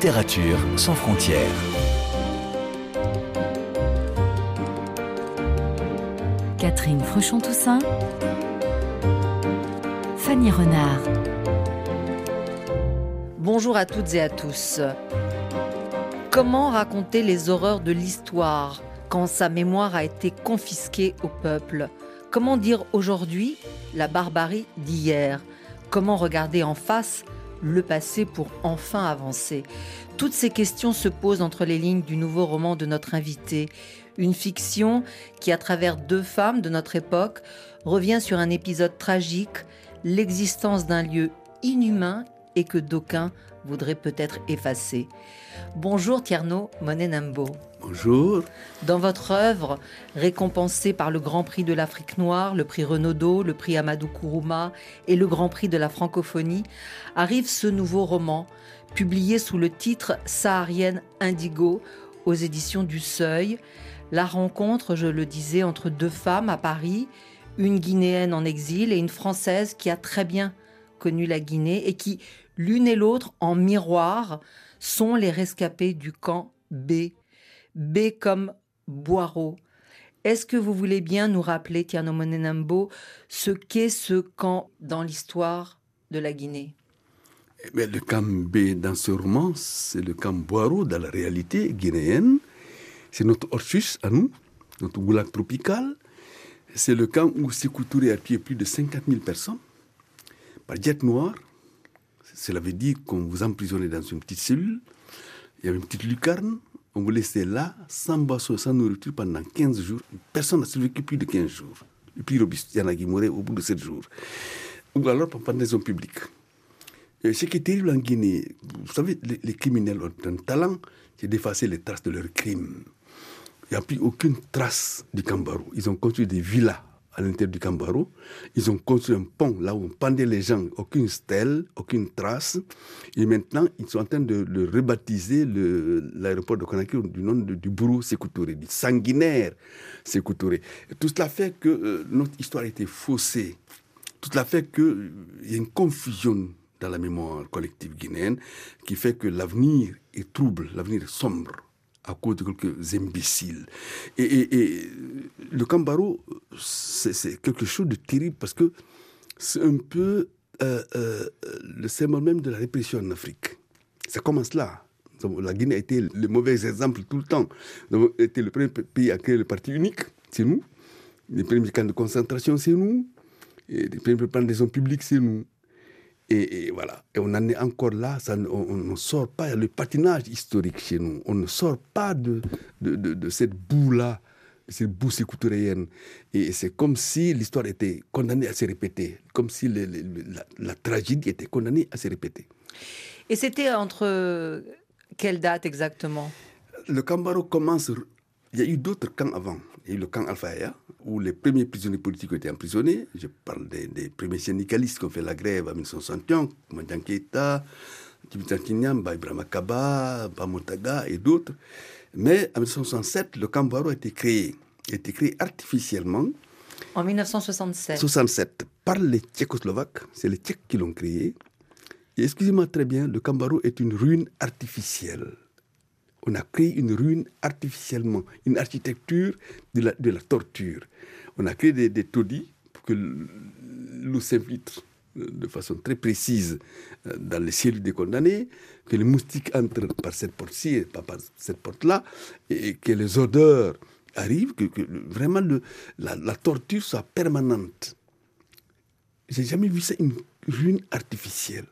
Littérature sans frontières. Catherine Fruchon-Toussaint. Fanny Renard. Bonjour à toutes et à tous. Comment raconter les horreurs de l'histoire quand sa mémoire a été confisquée au peuple? Comment dire aujourd'hui la barbarie d'hier? Comment regarder en face le passé pour enfin avancer Toutes ces questions se posent entre les lignes du nouveau roman de notre invité, une fiction qui, à travers deux femmes de notre époque, revient sur un épisode tragique, l'existence d'un lieu inhumain et que d'aucuns voudraient peut-être effacer. Bonjour Tierno Monenambo. Bonjour. Dans votre œuvre, récompensée par le Grand Prix de l'Afrique noire, le prix Renaudot, le prix Amadou Kourouma et le Grand Prix de la francophonie, arrive ce nouveau roman, publié sous le titre Saharienne Indigo aux éditions du Seuil. La rencontre, je le disais, entre deux femmes à Paris, une Guinéenne en exil et une Française qui a très bien connu la Guinée et qui, l'une et l'autre, en miroir, sont les rescapés du camp B. B comme Boireau. Est-ce que vous voulez bien nous rappeler, Tiano ce qu'est ce camp dans l'histoire de la Guinée? Eh Le camp B dans ce roman, c'est le camp Boireau dans la réalité guinéenne. C'est notre Orchus à nous, notre goulag tropical. C'est le camp où Sékou Touré a tué plus de 50 000 personnes par jet noir. Cela veut dire qu'on vous emprisonnait dans une petite cellule. Il y avait une petite lucarne. On vous laissait là, sans boisson, sans nourriture, pendant 15 jours. Personne n'a survécu plus de 15 jours. Plus robuste, il y en a qui mouraient au bout de 7 jours. Ou alors par pendaison publique. Et ce qui est terrible en Guinée, vous savez, les, les criminels ont un talent, c'est d'effacer les traces de leurs crimes. Il n'y a plus aucune trace du Cambaro. Ils ont construit des villas à l'intérieur du Cambaro. Ils ont construit un pont là où on pendait les gens, aucune stèle, aucune trace. Et maintenant, ils sont en train de, rebaptiser l'aéroport de Conakry du nom de, du bourreau Sékoutouré, du sanguinaire Sékoutouré. Tout cela fait que euh, notre histoire a été faussée. Tout cela fait qu'il y a une confusion dans la mémoire collective guinéenne qui fait que l'avenir est trouble, l'avenir est sombre à cause de quelques imbéciles. Et, et, et le Cambaro, c'est quelque chose de terrible parce que c'est un peu euh, euh, le symbole même de la répression en Afrique. Ça commence là. La Guinée a été le mauvais exemple tout le temps. Nous avons été le premier pays à créer le parti unique, c'est nous. Les premiers camps de concentration, c'est nous. Et les premiers pendaisons publiques, c'est nous. Et, et, voilà. Et on en est encore là. Ça, on ne sort pas. Le patinage historique chez nous. On ne sort pas de, de, de, de cette boue-là, cette boue sécoutourienne. Et c'est comme si l'histoire était condamnée à se répéter. Comme si le, le, la, la, tragédie était condamnée à se répéter. Et c'était entre quelle date exactement? Le Cambaro commence. Il y a eu d'autres camps avant. Il y a eu le camp Alpha où les premiers prisonniers politiques ont été emprisonnés. Je parle des, des premiers syndicalistes qui ont fait la grève en 1961, Mandian Keita, Tibitantiniam, Ibrahim Kaba, Bamontaga et d'autres. Mais en 1967, le camp Baro a été créé. Il a été créé artificiellement. En 1967 67, par les Tchécoslovaques. C'est les Tchèques qui l'ont créé. Et excusez-moi très bien, le Cambaro est une ruine artificielle on a créé une ruine artificiellement, une architecture de la, de la torture. On a créé des, taudis pour que l'eau s'infiltre de façon très précise dans les cellules des condamnés, que les moustiques entrent par cette porte-ci et pas par cette porte-là, et que les odeurs arrivent, que, vraiment la, la, torture soit permanente. J'ai jamais vu ça, une ruine artificielle.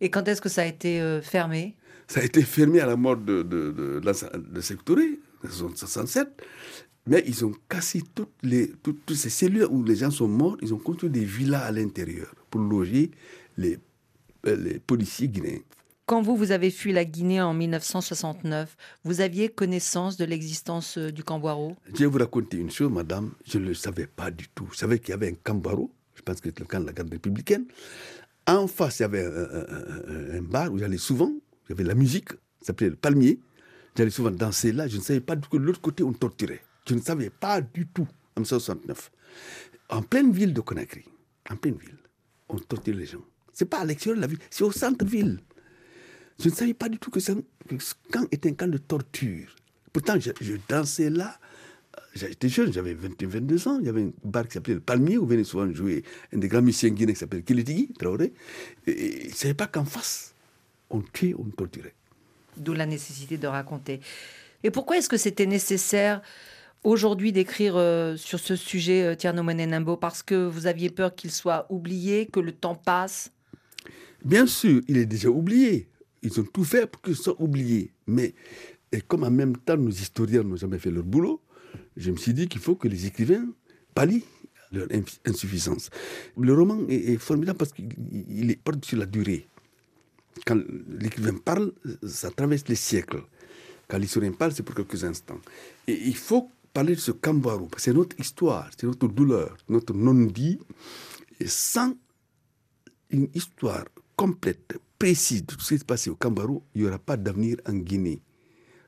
Et quand est-ce que ça a été euh, fermé? Ça a été fermé à la mort de, de, de, de Sectoré, en 1967. Mais ils ont cassé toutes, les, toutes, toutes, ces cellules où les gens sont morts. Ils ont construit des villas à l'intérieur pour loger les, les policiers guinéens. Quand vous, vous avez fui la Guinée en 1969, vous aviez connaissance de l'existence du Camboiro Je vais vous raconter une chose, madame. Je ne le savais pas du tout. Je savais qu'il y avait un Camboiro. Je pense que c'était le camp de la garde républicaine. En face, il y avait un, un, un bar où j'allais souvent. Il y avait la musique, ça s'appelait le palmier. J'allais souvent danser là. Je ne savais pas du tout que de l'autre côté, on torturait. Je ne savais pas du tout en 1969. En pleine ville de Conakry, en pleine ville, on torturait les gens. C'est pas à l'extérieur de la ville, c'est au centre-ville. Je ne savais pas du tout que, ce camp était un camp de torture. Pourtant, je, dansais là. J'étais jeune, j'avais 21, 22 ans. Il y avait un bar qui s'appelait le Palmier où venait souvent jouer un des grands musiciens guinéens qui s'appelle Kilitigi, Traoré. Et, je ne savais pas qu'en face, on on torturait. D'où la nécessité de raconter. Et pourquoi est-ce que c'était nécessaire aujourd'hui d'écrire euh, sur ce sujet, euh, Tierno Menenambo Parce que vous aviez peur qu'il soit oublié, que le temps passe? Bien sûr, il est déjà oublié. Ils ont tout fait pour qu'il soit oublié. Mais et comme en même temps nos historiens n'ont jamais fait leur boulot, je me suis dit qu'il faut que les écrivains pallient leur insuffisance. Le roman est, formidable parce qu'il est porte sur la durée. Quand l'écrivain parle, ça traverse les siècles. Quand l'historien parle, c'est pour quelques instants. Et il faut parler de ce Camboirou, c'est notre histoire, c'est notre douleur, notre non-dit, et sans une histoire complète, précise de ce qui s'est passé au Cambarou, il n'y aura pas d'avenir en Guinée.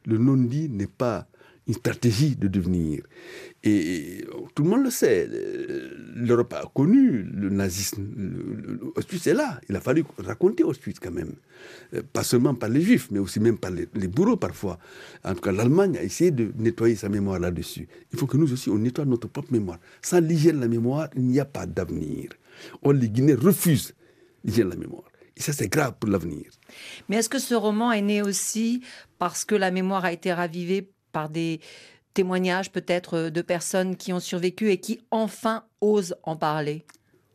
Le non-dit n'est pas une stratégie de devenir. Et, tout le monde le sait. L'Europe a connu le nazisme. Auschwitz est là. Il a fallu raconter Auschwitz quand même. Euh, pas seulement par les juifs, mais aussi même par les, bourreaux parfois. En tout cas, l'Allemagne a essayé de nettoyer sa mémoire là-dessus. Il faut que nous aussi, on nettoie notre propre mémoire. Sans l'hygiène de la mémoire, il n'y a pas d'avenir. Or, les Guinéens refusent l'hygiène de la mémoire. Et ça, c'est grave pour l'avenir. Mais est-ce que ce roman est né aussi parce que la mémoire a été ravivée par des témoignages peut-être de personnes qui ont survécu et qui enfin osent en parler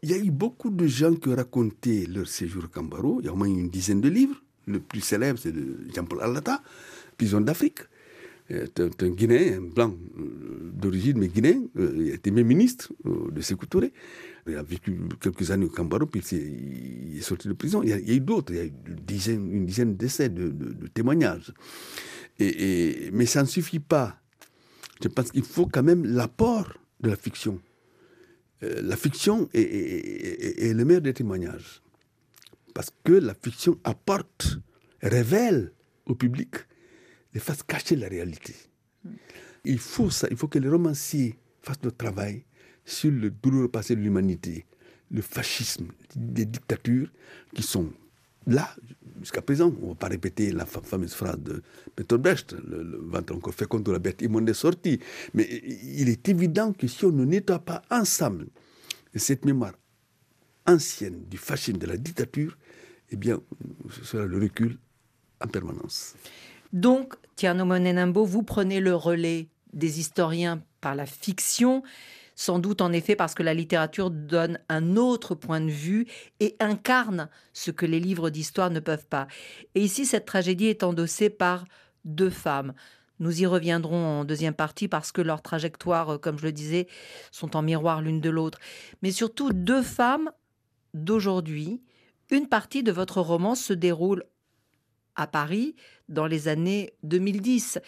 Il y a eu beaucoup de gens qui ont raconté leur séjour au Cambaro. Il y a au moins une dizaine de livres. Le plus célèbre, c'est de Jean-Paul Alata, Prison d'Afrique. C'est un Guinéen, un blanc euh, d'origine, mais guinéen. Euh, il a été même ministre euh, de Sékou Touré. Il a vécu quelques années au Cambaro, puis il est sorti de prison. Il y a, eu d'autres, il y a eu une dizaine, une dizaine d'essais, de, témoignages. Et, mais ça ne suffit pas. Je pense qu'il faut quand même l'apport de la fiction. Euh, la fiction est, le meilleur des témoignages. Parce que la fiction apporte, révèle au public les faces cachées de la réalité. Il faut ça, il faut que les romanciers fassent le travail sur le douloureux passé de l'humanité, le fascisme, des dictatures qui sont là jusqu'à présent. On ne va pas répéter la fameuse phrase de Peter Brecht, le, ventre encore fait contre la bête immonde est sorti. Mais il est évident que si on ne nettoie pas ensemble cette mémoire ancienne du fascisme, de la dictature, eh bien, ce sera le recul en permanence. Donc, Tierno Monenambo, vous prenez le relais des historiens par la fiction sans doute en effet parce que la littérature donne un autre point de vue et incarne ce que les livres d'histoire ne peuvent pas. Et ici, cette tragédie est endossée par deux femmes. Nous y reviendrons en deuxième partie parce que leurs trajectoires, comme je le disais, sont en miroir l'une de l'autre. Mais surtout deux femmes d'aujourd'hui. Une partie de votre roman se déroule à Paris dans les années 2010.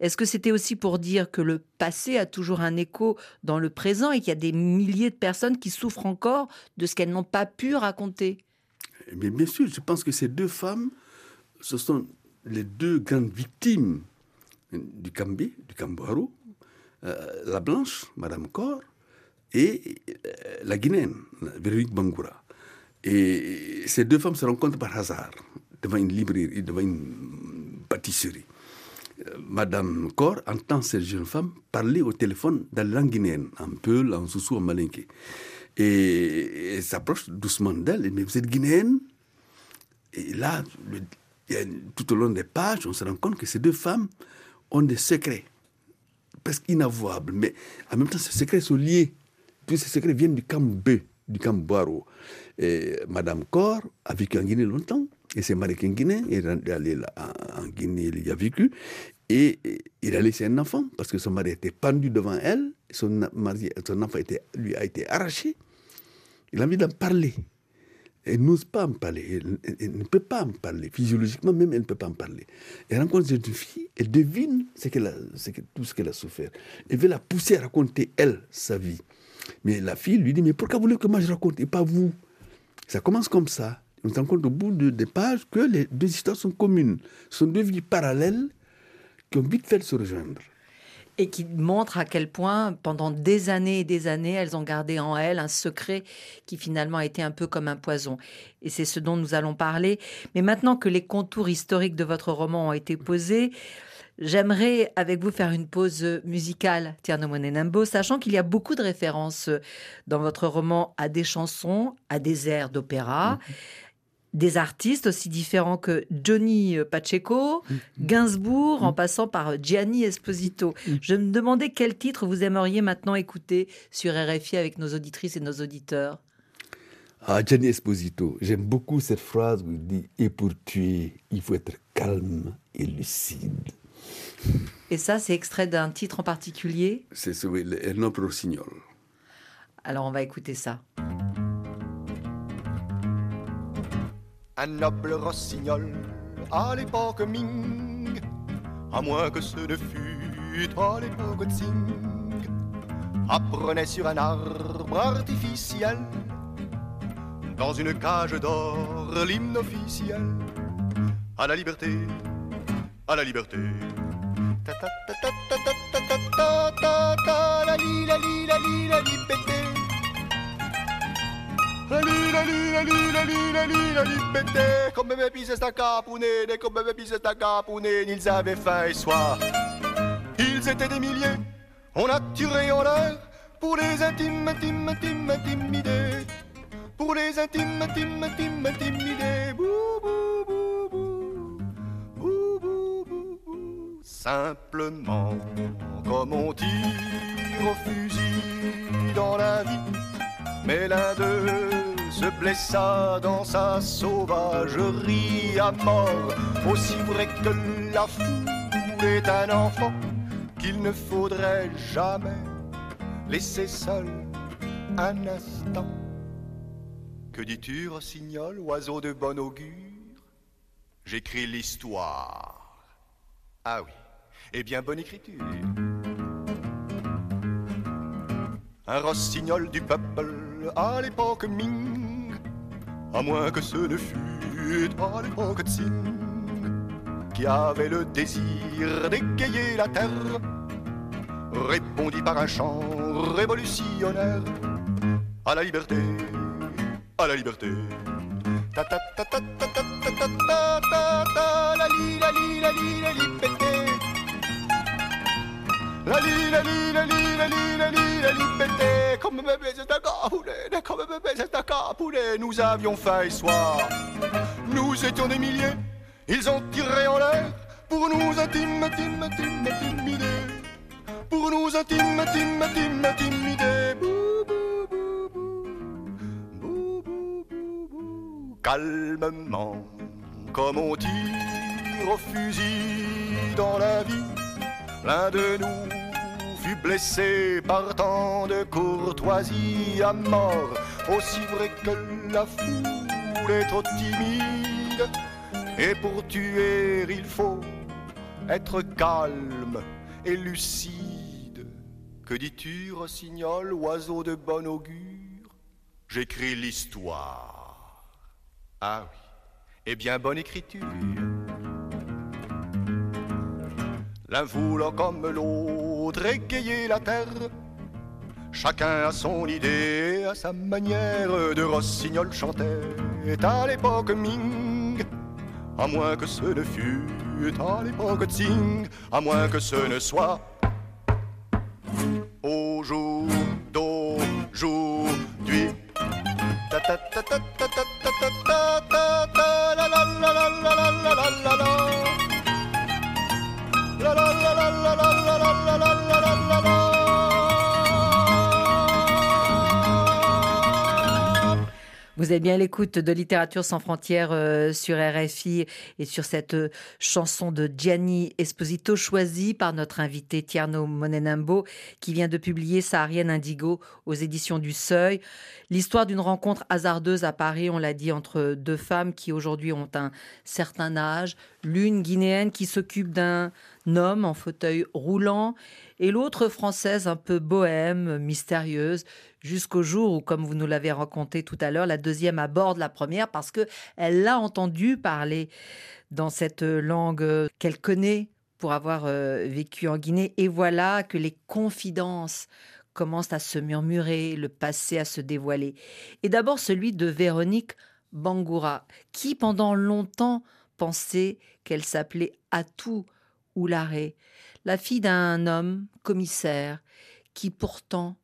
Est-ce que c'était aussi pour dire que le passé a toujours un écho dans le présent et qu'il y a des milliers de personnes qui souffrent encore de ce qu'elles n'ont pas pu raconter? Mais Bien sûr, je pense que ces deux femmes, ce sont les deux grandes victimes du Cambé, du Camboaro, euh, la Blanche, Madame Cor, et euh, la Guinéenne, Véronique Bangoura. Et ces deux femmes se rencontrent par hasard devant une librairie, devant une pâtisserie. Euh, Madame Cor entend cette jeune femme parler au téléphone dans la langue guinéenne, un peu en soussou, en malinké. Et elle s'approche doucement d'elle, mais vous êtes guinéenne? Et là, tout au long des pages, on se rend compte que ces deux femmes ont des secrets, presque inavouables, mais en même temps, ces secrets sont liés. Tous ces secrets viennent du camp B, du camp Boiro. Madame Cor a vécu en Guinée longtemps, et c'est marié en Guinée, il est allé en Guinée, il y a vécu, et il a laissé un enfant, parce que son mari était pendu devant elle, son, enfant lui a été arraché. Il a envie d'en parler. Elle n'ose pas en parler, elle, ne peut pas en parler, physiologiquement même, elle ne peut pas en parler. Elle rencontre cette fille, elle devine ce a, tout ce qu'elle a souffert. Elle veut la pousser à raconter, elle, sa vie. Mais la fille lui dit, mais pourquoi voulez-vous que moi je raconte et pas vous? Ça commence comme ça on se rend compte au bout de, des pages que les deux histoires sont communes, sont deux vies parallèles qui ont vite fait de se rejoindre. Et qui montre à quel point, pendant des années et des années, elles ont gardé en elles un secret qui finalement a été un peu comme un poison. Et c'est ce dont nous allons parler. Mais maintenant que les contours historiques de votre roman ont été posés, J'aimerais avec vous faire une pause musicale, Tierno Monenambo, sachant qu'il y a beaucoup de références dans votre roman à des chansons, à des airs d'opéra. Mhm des artistes aussi différents que Johnny Pacheco, mm. Gainsbourg, en mm. passant par Gianni Esposito. Mm. Je me demandais quel titre vous aimeriez maintenant écouter sur RFI avec nos auditrices et nos auditeurs. Ah, Gianni Esposito, j'aime beaucoup cette phrase où il dit Et pour tuer, il faut être calme et lucide. Et ça, c'est extrait d'un titre en particulier? C'est celui, El Noble Rossignol. Alors, on va écouter ça. Un noble rossignol à l'époque Ming, à moins que ce ne fût à l'époque Tsing, apprenait sur un arbre artificiel, dans une cage d'or, l'hymne officiel, à la liberté, à la liberté. La li, la li, la li, la li, la li, la liberté. Come me pise sta capunene, come me pise sta capunene. Ils avaient faim et soif. Ils étaient des milliers. On a tiré en l'air pour les intimes, intimes, intimes, intimidés. Pour les intimes, intimes, intimes, intimidés. Bou, bou, bou, bou. Bou, bou, bou, bou. Simplement, comme on tire au fusil dans la vie? Mais l'un d'eux se blessa dans sa sauvagerie à mort, aussi vrai que la foule est un enfant qu'il ne faudrait jamais laisser seul un instant. Que dis-tu, rossignol, oiseau de bon augure? J'écris l'histoire. Ah oui, eh bien, bonne écriture un rossignol du peuple à l'époque Ming, à moins que ce ne fût à l'époque Tsing, qui avait le désir d'égayer la terre, répondit par un chant révolutionnaire à la liberté, à la liberté. Ta ta ta ta ta ta ta ta ta ta la li la li la li la liberté. La li, la li, la li, la li, la li, la liberté. Comme c'est un capoulet, comme bébé, c'est un Nous avions faim et soir. Nous étions des milliers. Ils ont tiré en l'air pour nous intimider. Pour nous intime, intime, intime, intimider. Bou, bou. Bou, bou, bou, bou. Calmement, comme on tire au fusil dans la vie L'un de nous fut blessé par tant de courtoisie à mort, aussi vrai que la foule est trop timide. Et pour tuer, il faut être calme et lucide. Que dis-tu, rossignol, oiseau de bon augure? J'écris l'histoire. Ah oui, eh bien, bonne écriture. l'un voulant comme l'autre égayer la terre. Chacun a son idée, à sa manière de Rossignol chantait à l'époque Ming, à moins que ce ne fût à l'époque Tsing, à moins que ce ne soit au jour d'aujourd'hui. Vous êtes bien l'écoute de Littérature sans frontières euh, sur RFI et sur cette euh, chanson de Gianni Esposito choisie par notre invité Tierno Monenambo qui vient de publier Saharienne Indigo aux éditions du Seuil. L'histoire d'une rencontre hasardeuse à Paris, on l'a dit, entre deux femmes qui aujourd'hui ont un certain âge. L'une guinéenne qui s'occupe d'un homme en fauteuil roulant, et l'autre française un peu bohème, mystérieuse, jusqu'au jour où, comme vous nous l'avez raconté tout à l'heure, la deuxième aborde la première parce que elle l'a entendu parler dans cette langue qu'elle connaît pour avoir euh, vécu en Guinée. Et voilà que les confidences commencent à se murmurer, le passé à se dévoiler. Et d'abord celui de Véronique Bangoura, qui pendant longtemps pensait qu'elle s'appelait Atou Oularé, la fille d'un homme commissaire qui pourtant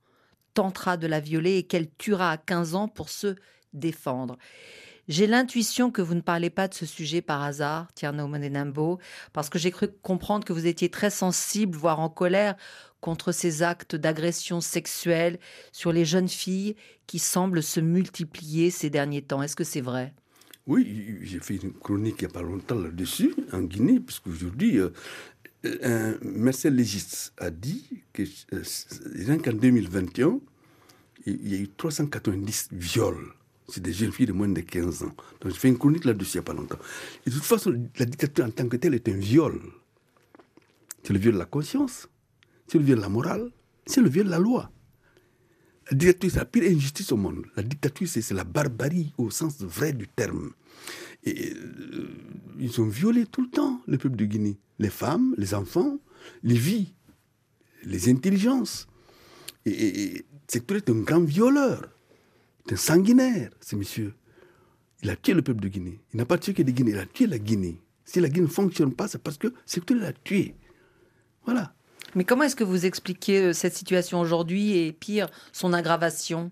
tentera de la violer et qu'elle tuera à 15 ans pour se défendre. J'ai l'intuition que vous ne parlez pas de ce sujet par hasard, Tierno Monenambo, parce que j'ai cru comprendre que vous étiez très sensible, voire en colère, contre ces actes d'agression sexuelle sur les jeunes filles qui semblent se multiplier ces derniers temps. Est-ce que c'est vrai? Oui, j'ai fait une chronique il n'y a pas longtemps là-dessus, en Guinée, puisque aujourd'hui, euh, un a dit euh, qu'en 2021, il y a eu 390 viols. C'est des jeunes filles de moins de 15 ans. Donc, j'ai fait une chronique là-dessus il n'y a pas longtemps. De toute façon, la dictature en tant que telle est un viol. C'est le viol de la conscience, c'est le viol de la morale, c'est le viol de la loi. La dictature, c'est la pire injustice au monde. La dictature, c'est la barbarie au sens vrai du terme. Et euh, ils ont violé tout le temps le peuple de Guinée. Les femmes, les enfants, les vies, les intelligences. Et, et c'est un grand violeur. C'est un sanguinaire, ce monsieur. Il a tué le peuple de Guinée. Il n'a pas tué que des Guinéens, il a tué la Guinée. Si la Guinée ne fonctionne pas, c'est parce que Sékou l'a tué. Voilà. Mais comment est-ce que vous expliquez euh, cette situation aujourd'hui et pire, son aggravation?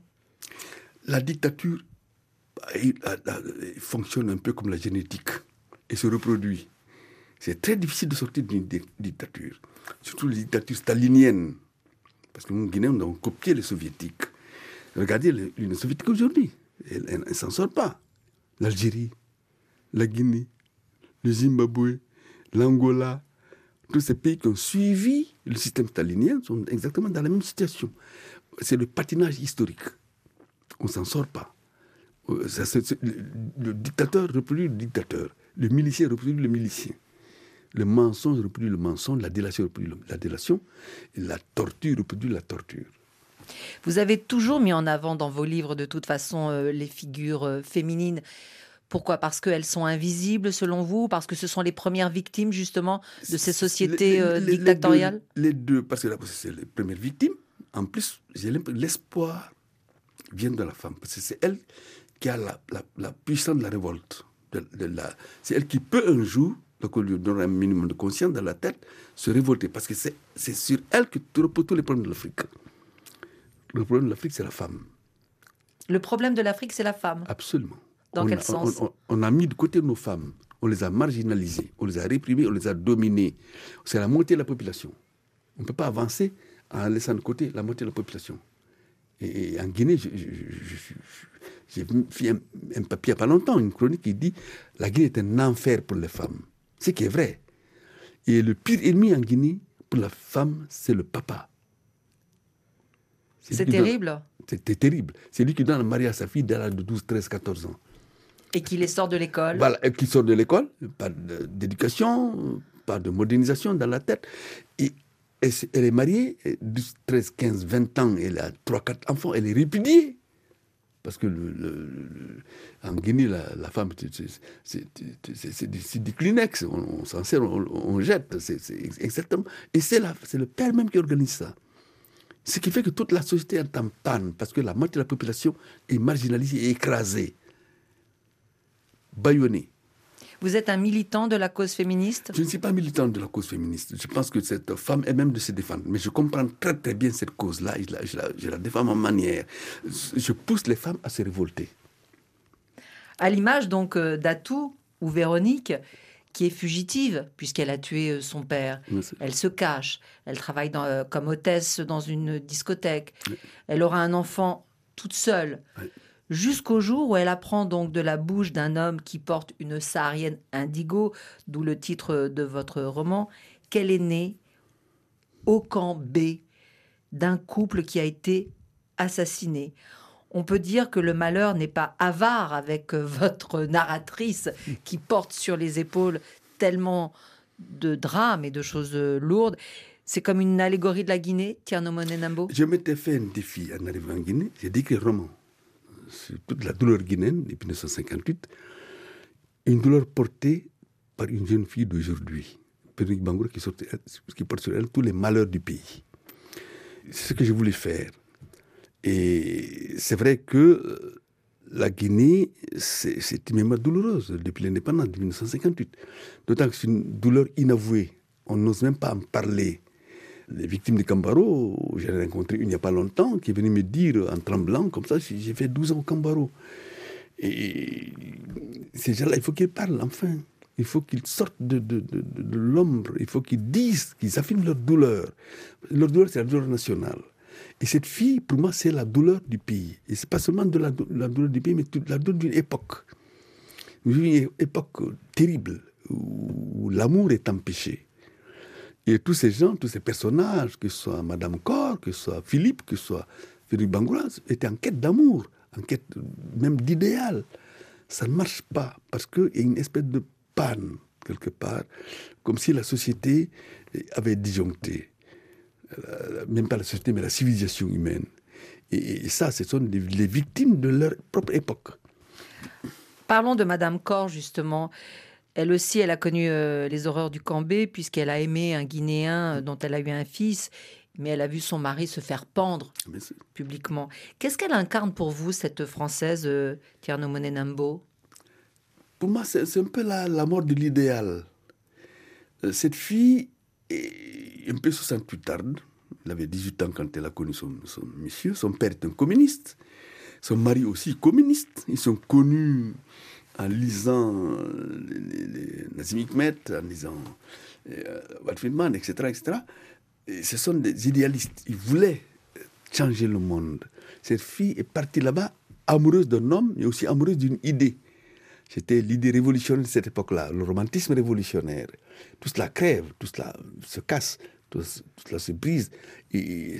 La dictature fonctionne un peu comme la génétique et se reproduit. C'est très difficile de sortir d'une dictature, surtout les dictatures staliniennes. Parce que nous, Guinéens, nous avons copié les soviétiques. Regardez l'Union soviétique aujourd'hui. Elle ne s'en sort pas. L'Algérie, la Guinée, le Zimbabwe, l'Angola, tous ces pays qui ont suivi le système stalinien sont exactement dans la même situation. C'est le patinage historique. On ne s'en sort pas. Euh, le, dictateur reproduit le dictateur. Le milicien reproduit le milicien. Le mensonge reproduit le mensonge, la délation reproduit la délation, et la torture reproduit la torture. Vous avez toujours mis en avant dans vos livres, de toute façon, euh, les figures euh, féminines. Pourquoi? Parce qu'elles sont invisibles selon vous? Parce que ce sont les premières victimes justement de ces sociétés euh, dictatoriales? les deux, parce que c'est les premières victimes. En plus, l'espoir vient de la femme. Parce que c'est elle qui a la, puissance de la révolte. c'est elle qui peut un jour, donc on lui donne un minimum de conscience dans la tête, se révolter. Parce que c'est sur elle que reposent tous les problèmes de l'Afrique. Le problème de l'Afrique, c'est la femme. Le problème de l'Afrique, c'est la femme Absolument. Dans quel sens on, a mis de côté nos femmes. On les a marginalisées, on les a réprimées, on les a dominées. C'est la moitié de la population. On ne peut pas avancer en laissant de côté la moitié de la population. Et, en Guinée, j'ai fait un, papier il n'y a pas longtemps, une chronique qui dit la Guinée est un enfer pour les femmes. Ce qui est vrai. Et le pire ennemi en Guinée pour la femme, c'est le papa. C'est terrible. C'était terrible. C'est lui qui donne le mariage à sa fille dès l'âge de 12, 13, 14 ans. Et qui les sort de l'école. Voilà, et qui sort de l'école, pas d'éducation, pas de modernisation dans la tête. Et, elle est mariée, 12, 13, 15, 20 ans, elle a 3, 4 enfants, elle est répudiée. Parce que en Guinée, la, femme, c'est du Kleenex, on, s'en sert, on, jette, c'est exactement. Et c'est le père même qui organise ça. Ce qui fait que toute la société est en panne, parce que la moitié de la population est marginalisée et écrasée, bâillonnée. Vous êtes un militant de la cause féministe? Je ne suis pas militant de la cause féministe. Je pense que cette femme est même de se défendre. Mais je comprends très très bien cette cause-là. Je la, je la défends en manière. Je pousse les femmes à se révolter. À l'image donc euh, d'Atou ou Véronique, qui est fugitive puisqu'elle a tué euh, son père. Elle se cache. Elle travaille euh, comme hôtesse dans une discothèque. Elle aura un enfant toute seule. Jusqu'au jour où elle apprend donc de la bouche d'un homme qui porte une saharienne indigo, d'où le titre de votre roman, qu'elle est née au camp B d'un couple qui a été assassiné on peut dire que le malheur n'est pas avare avec votre narratrice qui porte sur les épaules tellement de drames et de choses lourdes. C'est comme une allégorie de la Guinée, Tierno Monenambo? Je m'étais fait un défi en arrivant en Guinée. J'ai écrit un roman sur toute la douleur guinéenne depuis 1958. Une douleur portée par une jeune fille d'aujourd'hui. Véronique Bangoura, qui, qui porte sur elle tous les malheurs du pays. C'est ce que je voulais faire. Et c'est vrai que euh, la Guinée, c'est une mémoire douloureuse depuis l'indépendance de 1958. D'autant que c'est une douleur inavouée. On n'ose même pas en parler. Les victimes de Cambaro, j'en ai rencontré une il n'y a pas longtemps qui est venue me dire en tremblant comme ça, j'ai fait 12 ans au Cambaro. Et ces gens-là, il faut qu'ils parlent enfin. Il faut qu'ils sortent de, de, de, l'ombre. Il faut qu'ils disent, qu'ils affirment leur douleur. Leur douleur, c'est la douleur nationale. Et cette fille, pour moi, c'est la douleur du pays. Et c'est pas seulement de la, douleur du pays, mais la douleur d'une époque. Une époque terrible où l'amour est empêché. Et tous ces gens, tous ces personnages, que ce soit Madame Cor, que ce soit Philippe, que ce soit Philippe Bangoura, étaient en quête d'amour, en quête même d'idéal. Ça ne marche pas parce qu'il y a une espèce de panne quelque part, comme si la société avait disjoncté. Euh, même pas la société, mais la civilisation humaine. Et, ça, ce sont les, victimes de leur propre époque. Parlons de Madame Cor, justement. Elle aussi, elle a connu euh, les horreurs du Cambé, puisqu'elle a aimé un Guinéen euh, dont elle a eu un fils, mais elle a vu son mari se faire pendre publiquement. Qu'est-ce qu'elle incarne pour vous, cette Française, euh, Tierno Monenambo? Pour moi, c'est un peu la, la mort de l'idéal. cette fille est un peu 68 tarde. Elle avait 18 ans quand elle a connu son, son monsieur. Son père est un communiste. Son mari aussi communiste. Ils sont connus en lisant les, les, Nazim en lisant euh, Friedman, etc., etc. Et ce sont des idéalistes. Ils voulaient changer le monde. Cette fille est partie là-bas amoureuse d'un homme, mais aussi amoureuse d'une idée. C'était l'idée révolutionnaire de cette époque-là, le romantisme révolutionnaire. Tout cela crève, tout cela se casse, tout, cela se brise. Et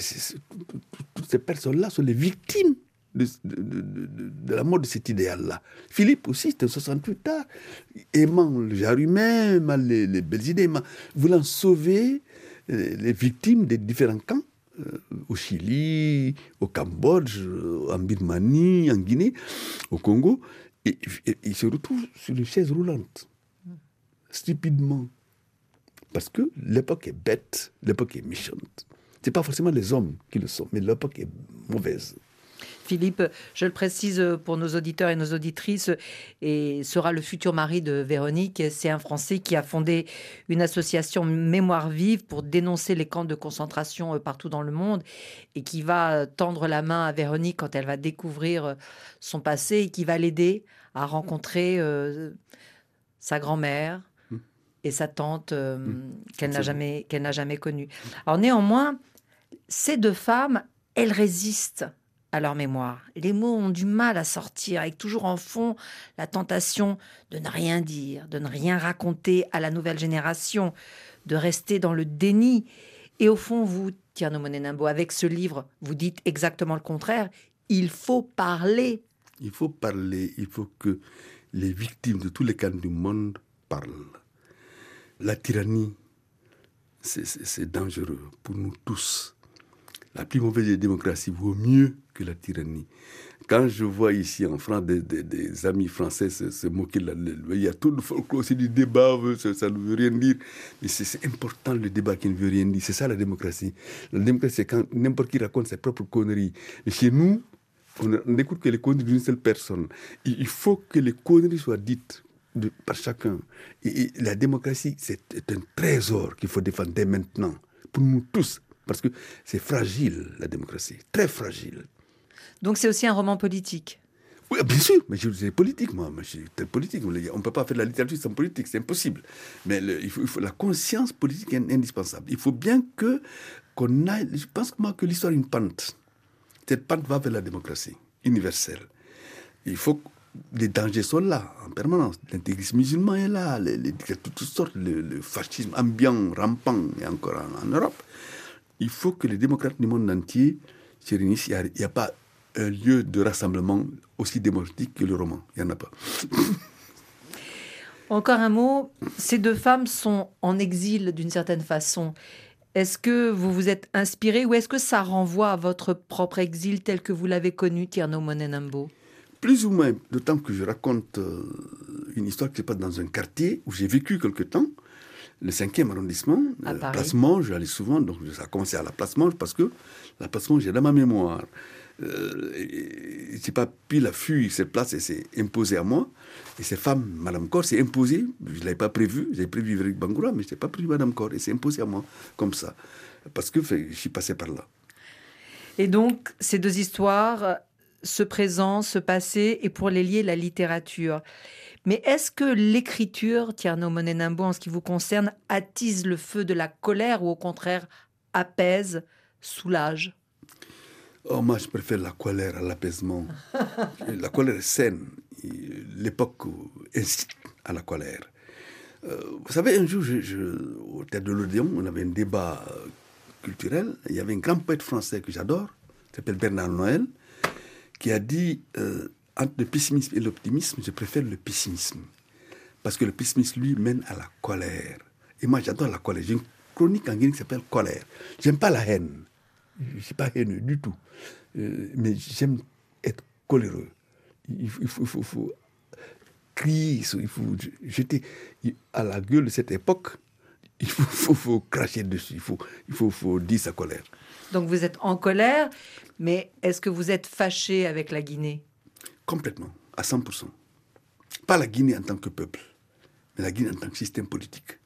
toutes ces personnes-là sont les victimes de, la mort de cet idéal-là. Philippe aussi, c'était 68 ans, aimant le genre les, les belles idées, voulant sauver euh, les victimes des différents camps euh, au Chili, au Cambodge, en Birmanie, en Guinée, au Congo, et, il se retrouve sur une chaise roulante, stupidement. Parce que l'époque est bête, l'époque est méchante. Ce n'est pas forcément les hommes qui le sont, mais l'époque est mauvaise. Philippe, je le précise pour nos auditeurs et nos auditrices, et sera le futur mari de Véronique. C'est un Français qui a fondé une association Mémoire vive pour dénoncer les camps de concentration euh, partout dans le monde et qui va tendre la main à Véronique quand elle va découvrir euh, son passé et qui va l'aider à rencontrer euh, sa grand-mère mmh. et sa tante mmh. qu'elle n'a jamais, qu'elle n'a jamais connue. Alors néanmoins, ces deux femmes, elles résistent à leur mémoire. Les mots ont du mal à sortir, avec toujours en fond la tentation de ne rien dire, de ne rien raconter à la nouvelle génération, de rester dans le déni. Et au fond, vous, Tierno Monenambo, avec ce livre, vous dites exactement le contraire. Il faut parler. Il faut parler, il faut que les victimes de tous les camps du monde parlent. La tyrannie, c'est dangereux pour nous tous. La plus mauvaise démocratie vaut mieux la tyrannie. Quand je vois ici en France des, amis français se, moquer, il y a tout le folklore, c'est du débat, ça, ne veut rien dire. Mais c'est important le débat qui ne veut rien dire. C'est ça la démocratie. La démocratie, c'est quand n'importe qui raconte ses propres conneries. Mais chez nous, on n'écoute que les conneries d'une seule personne. Il faut que les conneries soient dites par chacun. Et, la démocratie, c'est un trésor qu'il faut défendre dès maintenant, pour nous tous. Parce que c'est fragile, la démocratie, très fragile. Donc c'est aussi un roman politique. Oui, bien sûr, mais je suis politique, moi. je très politique. On ne peut pas faire de la littérature sans politique, c'est impossible. Mais il, faut, la conscience politique est indispensable. Il faut bien que qu'on aille. Je pense moi que l'histoire est une pente. Cette pente va vers la démocratie universelle. Il faut les dangers sont là en permanence. L'intégrisme musulman est là, les, les toutes sortes, le, fascisme ambiant, rampant, et encore en, Europe. Il faut que les démocrates du monde entier se réunissent. Il n'y a, pas un lieu de rassemblement aussi démocratique que le roman. Il n'y en a pas. Encore un mot, ces deux femmes sont en exil d'une certaine façon. Est-ce que vous vous êtes inspiré ou est-ce que ça renvoie à votre propre exil tel que vous l'avez connu, Tierno Monenambo? Plus ou moins, d'autant que je raconte euh, une histoire qui se passe dans un quartier où j'ai vécu quelque temps. le 5e arrondissement, À euh, Paris. Place Monge, j'allais souvent, donc ça a commencé à la Place Monge parce que la Place Monge est dans ma mémoire. Euh, et- et j'ai pas pu la fuir, cette place, elle s'est imposée à moi. Et cette femme, Madame Cor, s'est imposée. Je ne l'avais pas prévu, j'avais prévu Véric Bangoura, mais je n'ai pas prévu Madame Cor. Elle s'est imposée à moi, comme ça. Parce que fait, je suis passé par là. Et donc, ces deux histoires, ce présent, ce passé, et pour les lier, la littérature. Mais est-ce que l'écriture, Tierno Monenimbo, en ce qui vous concerne, attise le feu de la colère ou au contraire apaise, soulage? Oh, moi, je préfère la colère à l'apaisement. la colère est saine. L'époque incite à la colère. Euh, vous savez, un jour, au théâtre de l'Odéon, on avait un débat culturel. Il y avait un grand poète français que j'adore, qui s'appelle Bernard Noël, qui a dit euh, entre le pessimisme et l'optimisme, je préfère le pessimisme. Parce que le pessimisme, lui, mène à la colère. Et moi, j'adore la colère. J'ai une chronique en Guinée qui s'appelle Colère. J'aime pas la haine. Je ne suis pas haineux du tout. Euh, mais j'aime être coléreux. Il faut, il faut- il faut- faut crier, il faut jeter à la gueule de cette époque. Il faut, cracher dessus, il faut, il faut, faut dire sa colère. Donc vous êtes en colère, mais est-ce que vous êtes fâché avec la Guinée? Complètement, à 100%. Pas la Guinée en tant que peuple, mais la Guinée en tant que système politique.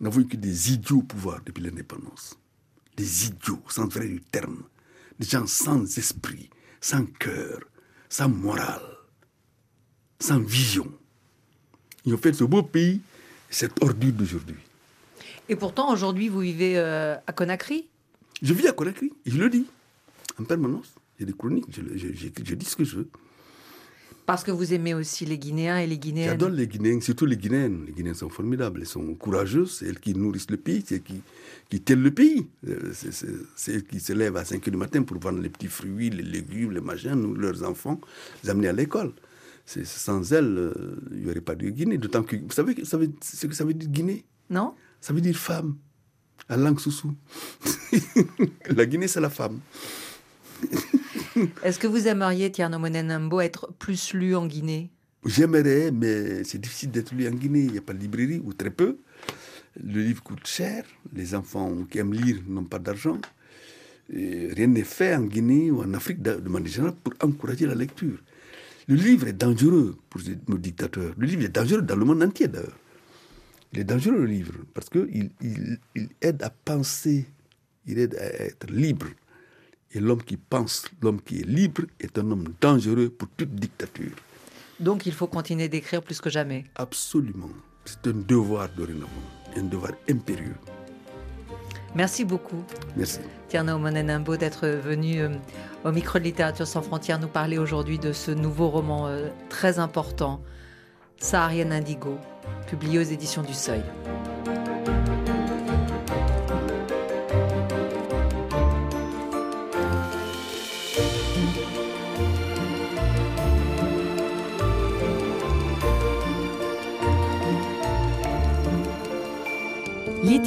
Nous n'avons eu que des idiots au pouvoir depuis l'indépendance. Des idiots, au sens vrai du terme. Des gens sans esprit, sans cœur, sans morale, sans vision. Ils ont fait ce beau pays cette ordure d'aujourd'hui. Et pourtant, aujourd'hui, vous vivez euh, à Conakry? Je vis à Conakry, je le dis, en permanence. J'ai des chroniques, je, le- je- je- je dis ce que je veux. Parce que vous aimez aussi les Guinéens et les Guinéennes. J'adore les Guinéens, surtout les Guinéennes. Les Guinéens sont formidables, elles sont courageuses, c'est elles qui nourrissent le pays, c'est elles qui, qui tiennent le pays. Euh, C'est elles qui se lèvent à 5 h du matin pour vendre les petits fruits, les légumes, les machins, nous, leurs enfants, les amener à l'école. Sans elles, euh, il n'y aurait pas de Guinée. D'autant que, vous savez ça veut- ce que ça veut dire Guinée? Non Ça veut dire femme, à langue soussou. la Guinée, c'est la femme. Est-ce que vous aimeriez, Tierno Monenambo, être plus lu en Guinée? J'aimerais, mais c'est difficile d'être lu en Guinée. Il n'y a pas de librairie, ou très peu. Le livre coûte cher. Les enfants qui aiment lire n'ont pas d'argent. Rien n'est fait en Guinée ou en Afrique de manière générale pour encourager la lecture. Le livre est dangereux pour nos dictateurs. Le livre est dangereux dans le monde entier d'ailleurs. Il est dangereux le livre parce qu'il il, il aide à penser, il aide à être libre. Et l'homme qui pense, l'homme qui est libre, est un homme dangereux pour toute dictature. Donc il faut continuer d'écrire plus que jamais. Absolument. C'est un devoir dorénavant, un devoir impérieux. Merci beaucoup, Merci. Tierno Monenambo, d'être venu euh, au micro de Littérature sans frontières nous parler aujourd'hui de ce nouveau roman euh, très important, Saharienne Indigo, publié aux éditions du Seuil.